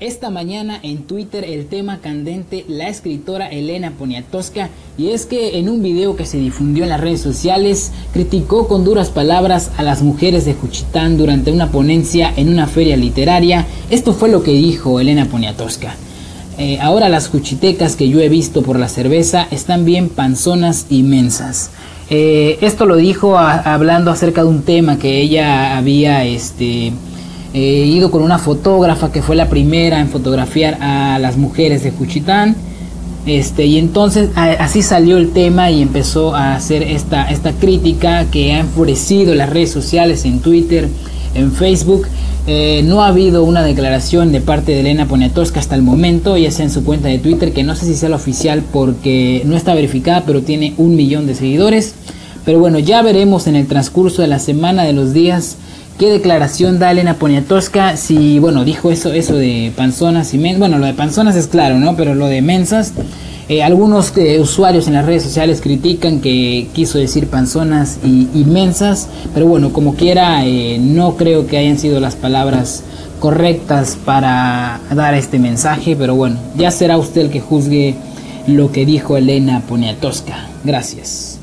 Esta mañana en Twitter el tema candente la escritora Elena Poniatowska y es que en un video que se difundió en las redes sociales criticó con duras palabras a las mujeres de Juchitán durante una ponencia en una feria literaria. Esto fue lo que dijo Elena Poniatowska. Eh, ahora las juchitecas que yo he visto por la cerveza están bien panzonas inmensas. Eh, esto lo dijo hablando acerca de un tema que ella había este, He ido con una fotógrafa que fue la primera en fotografiar a las mujeres de Juchitán. Este, y entonces así salió el tema y empezó a hacer esta, esta crítica que ha enfurecido las redes sociales en Twitter, en Facebook. Eh, no ha habido una declaración de parte de Elena Poniatowska hasta el momento, ya sea en su cuenta de Twitter, que no sé si sea la oficial porque no está verificada, pero tiene un millón de seguidores. Pero bueno, ya veremos en el transcurso de la semana, de los días, ¿Qué declaración da Elena Poniatowska? Si, bueno, dijo eso, eso de panzonas y mensas. Bueno, lo de panzonas es claro, ¿no? Pero lo de mensas. Eh, algunos eh, usuarios en las redes sociales critican que quiso decir panzonas y, mensas. Pero bueno, como quiera, eh, no creo que hayan sido las palabras correctas para dar este mensaje. Pero bueno, ya será usted el que juzgue lo que dijo Elena Poniatowska. Gracias.